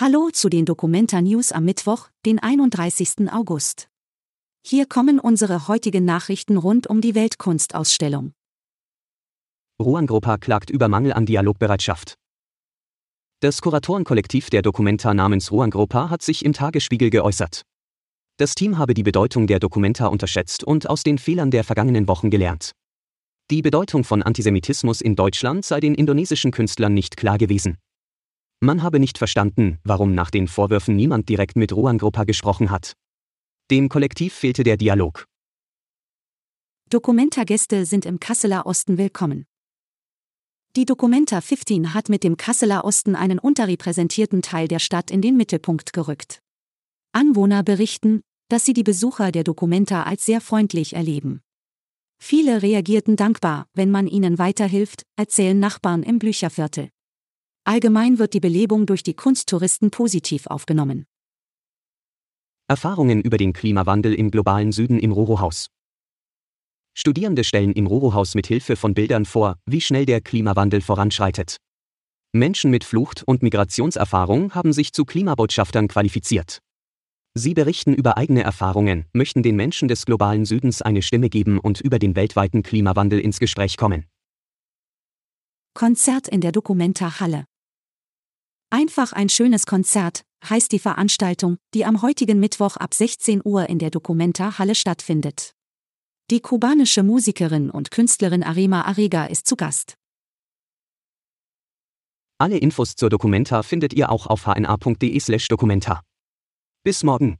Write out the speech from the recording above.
Hallo zu den Documenta News am Mittwoch, den 31. August. Hier kommen unsere heutigen Nachrichten rund um die Weltkunstausstellung. Ruangrupa klagt über Mangel an Dialogbereitschaft. Das Kuratorenkollektiv der Documenta namens Ruangrupa hat sich im Tagesspiegel geäußert. Das Team habe die Bedeutung der Documenta unterschätzt und aus den Fehlern der vergangenen Wochen gelernt. Die Bedeutung von Antisemitismus in Deutschland sei den indonesischen Künstlern nicht klar gewesen. Man habe nicht verstanden, warum nach den Vorwürfen niemand direkt mit Ruan Gruppa gesprochen hat. Dem Kollektiv fehlte der Dialog. Dokumenta-Gäste sind im Kasseler Osten willkommen. Die Documenta 15 hat mit dem Kasseler Osten einen unterrepräsentierten Teil der Stadt in den Mittelpunkt gerückt. Anwohner berichten, dass sie die Besucher der Documenta als sehr freundlich erleben. Viele reagierten dankbar, wenn man ihnen weiterhilft, erzählen Nachbarn im Blücherviertel. Allgemein wird die Belebung durch die Kunsttouristen positiv aufgenommen. Erfahrungen über den Klimawandel im globalen Süden im Roro-Haus. Studierende stellen im Roro-Haus mit Hilfe von Bildern vor, wie schnell der Klimawandel voranschreitet. Menschen mit Flucht- und Migrationserfahrung haben sich zu Klimabotschaftern qualifiziert. Sie berichten über eigene Erfahrungen, möchten den Menschen des globalen Südens eine Stimme geben und über den weltweiten Klimawandel ins Gespräch kommen. Konzert in der Documenta Halle. Einfach ein schönes Konzert heißt die Veranstaltung, die am heutigen Mittwoch ab 16 Uhr in der Documenta Halle stattfindet. Die kubanische Musikerin und Künstlerin Arima Arega ist zu Gast. Alle Infos zur Documenta findet ihr auch auf hna.de/documenta. Bis morgen.